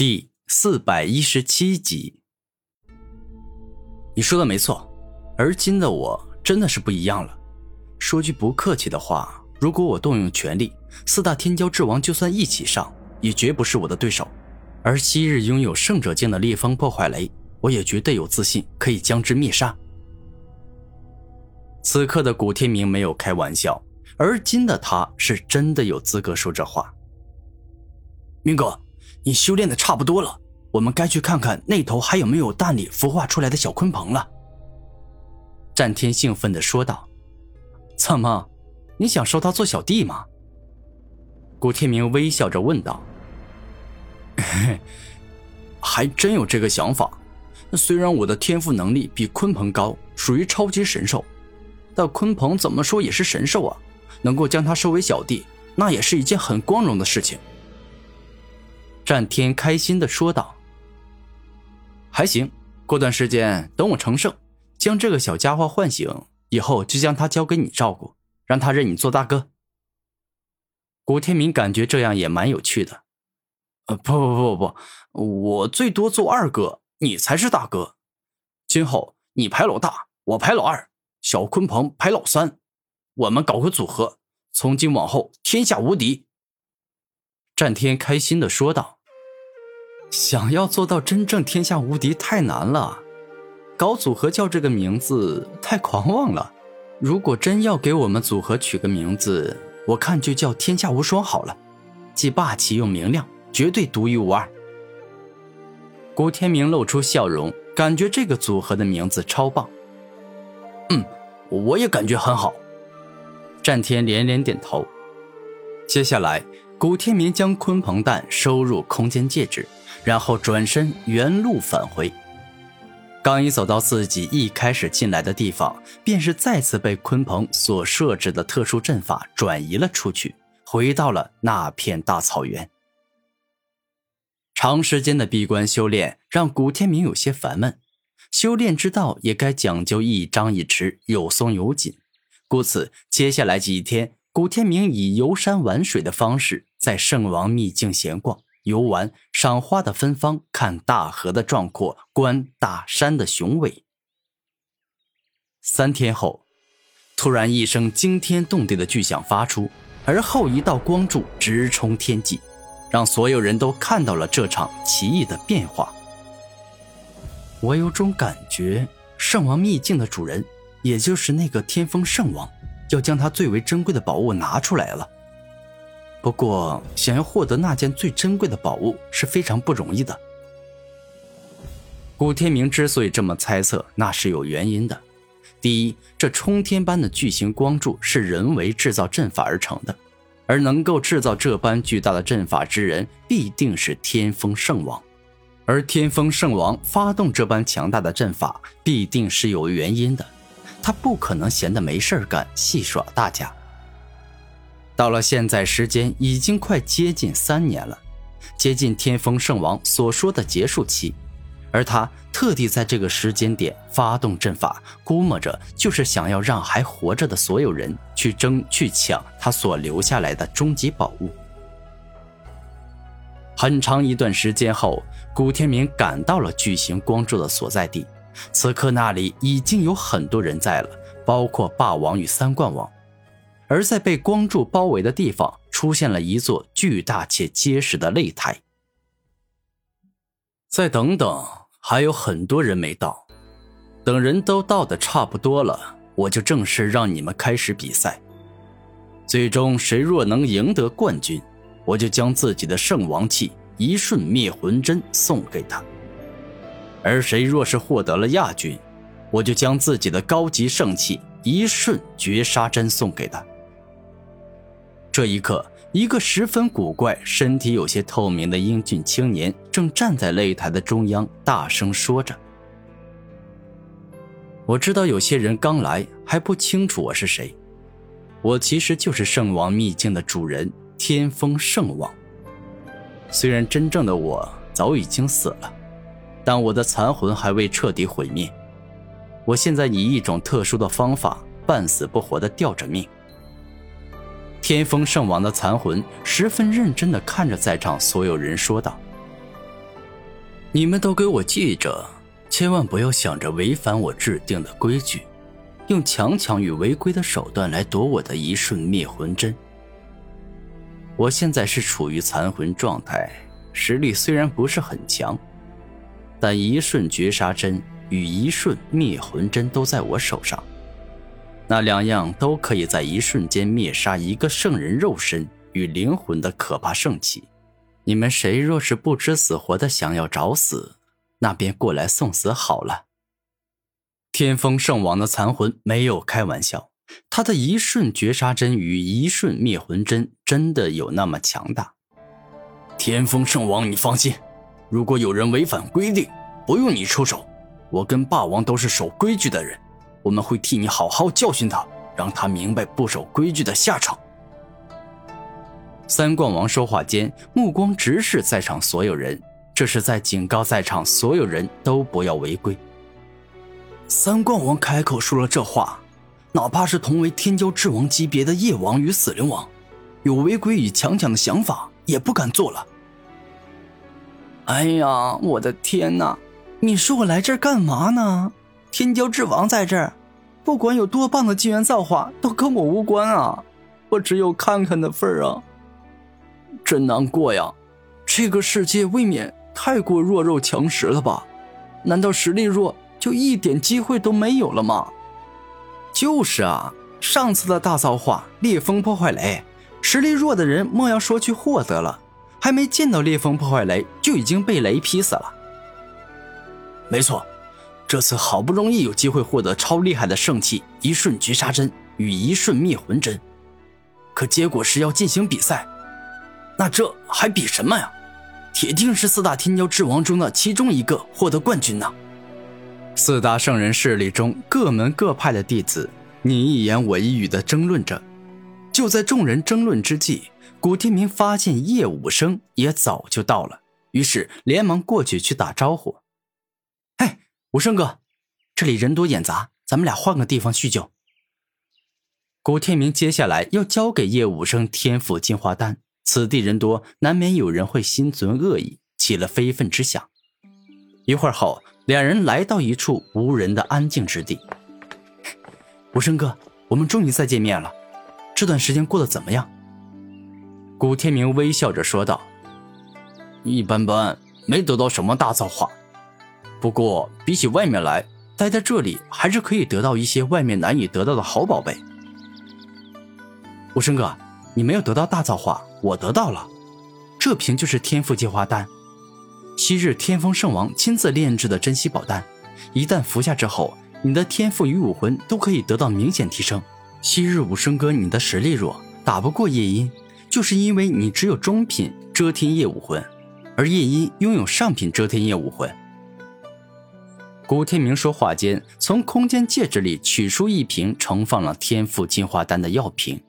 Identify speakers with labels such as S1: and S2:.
S1: 第四百一十七集，你说的没错，而今的我真的是不一样了。说句不客气的话，如果我动用全力，四大天骄之王就算一起上，也绝不是我的对手。而昔日拥有圣者境的烈风破坏雷，我也绝对有自信可以将之灭杀。此刻的古天明没有开玩笑，而今的他是真的有资格说这话。明哥。你修炼的差不多了，我们该去看看那头还有没有蛋里孵化出来的小鲲鹏了。战天兴奋地说道：“怎么，你想收他做小弟吗？”古天明微笑着问道：“还真有这个想法。虽然我的天赋能力比鲲鹏高，属于超级神兽，但鲲鹏怎么说也是神兽啊，能够将他收为小弟，那也是一件很光荣的事情。”战天开心的说道：“还行，过段时间等我成圣，将这个小家伙唤醒以后，就将他交给你照顾，让他认你做大哥。”古天明感觉这样也蛮有趣的。呃，不不不不不，我最多做二哥，你才是大哥。今后你排老大，我排老二，小鲲鹏排老三，我们搞个组合，从今往后天下无敌。战天开心的说道。想要做到真正天下无敌太难了，搞组合叫这个名字太狂妄了。如果真要给我们组合取个名字，我看就叫天下无双好了，既霸气又明亮，绝对独一无二。古天明露出笑容，感觉这个组合的名字超棒。嗯，我也感觉很好。战天连连点头。接下来，古天明将鲲鹏蛋收入空间戒指。然后转身原路返回，刚一走到自己一开始进来的地方，便是再次被鲲鹏所设置的特殊阵法转移了出去，回到了那片大草原。长时间的闭关修炼让古天明有些烦闷，修炼之道也该讲究一张一弛，有松有紧，故此接下来几天，古天明以游山玩水的方式在圣王秘境闲逛。游玩、赏花的芬芳，看大河的壮阔，观大山的雄伟。三天后，突然一声惊天动地的巨响发出，而后一道光柱直冲天际，让所有人都看到了这场奇异的变化。我有种感觉，圣王秘境的主人，也就是那个天风圣王，要将他最为珍贵的宝物拿出来了。不过，想要获得那件最珍贵的宝物是非常不容易的。古天明之所以这么猜测，那是有原因的。第一，这冲天般的巨型光柱是人为制造阵法而成的，而能够制造这般巨大的阵法之人，必定是天风圣王。而天风圣王发动这般强大的阵法，必定是有原因的，他不可能闲得没事干，戏耍大家。到了现在，时间已经快接近三年了，接近天风圣王所说的结束期，而他特地在这个时间点发动阵法，估摸着就是想要让还活着的所有人去争去抢他所留下来的终极宝物。很长一段时间后，古天明赶到了巨型光柱的所在地，此刻那里已经有很多人在了，包括霸王与三冠王。而在被光柱包围的地方，出现了一座巨大且结实的擂台。再等等，还有很多人没到。等人都到的差不多了，我就正式让你们开始比赛。最终，谁若能赢得冠军，我就将自己的圣王器一瞬灭魂针送给他；而谁若是获得了亚军，我就将自己的高级圣器一瞬绝杀针送给他。这一刻，一个十分古怪、身体有些透明的英俊青年正站在擂台的中央，大声说着：“我知道有些人刚来还不清楚我是谁，我其实就是圣王秘境的主人天风圣王。虽然真正的我早已经死了，但我的残魂还未彻底毁灭。我现在以一种特殊的方法，半死不活的吊着命。”天风圣王的残魂十分认真地看着在场所有人，说道：“你们都给我记着，千万不要想着违反我制定的规矩，用强抢与违规的手段来夺我的一瞬灭魂针。我现在是处于残魂状态，实力虽然不是很强，但一瞬绝杀针与一瞬灭魂针都在我手上，那两样都可以在一瞬间灭杀一个圣人肉身与灵魂的可怕圣器。你们谁若是不知死活的想要找死，那便过来送死好了。天风圣王的残魂没有开玩笑，他的一瞬绝杀针与一瞬灭魂针真的有那么强大。天风圣王，你放心，如果有人违反规定，不用你出手，我跟霸王都是守规矩的人，我们会替你好好教训他，让他明白不守规矩的下场。三冠王说话间，目光直视在场所有人，这是在警告在场所有人都不要违规。三冠王开口说了这话，哪怕是同为天骄之王级别的夜王与死灵王，有违规与强抢的想法也不敢做了。哎呀，我的天哪！你说我来这儿干嘛呢？天骄之王在这儿，不管有多棒的机缘造化，都跟我无关啊！我只有看看的份儿啊！真难过呀，这个世界未免太过弱肉强食了吧？难道实力弱就一点机会都没有了吗？就是啊，上次的大造化烈风破坏雷，实力弱的人莫要说去获得了，还没见到烈风破坏雷就已经被雷劈死了。没错，这次好不容易有机会获得超厉害的圣器一瞬绝杀针与一瞬灭魂针，可结果是要进行比赛。那这还比什么呀？铁定是四大天骄之王中的其中一个获得冠军呢。四大圣人势力中各门各派的弟子，你一言我一语的争论着。就在众人争论之际，古天明发现叶武生也早就到了，于是连忙过去去打招呼：“，武生哥，这里人多眼杂，咱们俩换个地方叙旧。”古天明接下来要交给叶武生天赋进化丹。此地人多，难免有人会心存恶意，起了非分之想。一会儿后，两人来到一处无人的安静之地。无声哥，我们终于再见面了，这段时间过得怎么样？古天明微笑着说道：“一般般，没得到什么大造化。不过比起外面来，待在这里还是可以得到一些外面难以得到的好宝贝。”无声哥。你没有得到大造化，我得到了。这瓶就是天赋进化丹，昔日天风圣王亲自炼制的珍稀宝丹。一旦服下之后，你的天赋与武魂都可以得到明显提升。昔日武生哥，你的实力弱，打不过夜莺，就是因为你只有中品遮天夜武魂，而夜莺拥有上品遮天夜武魂。古天明说话间，从空间戒指里取出一瓶盛放了天赋进化丹的药瓶。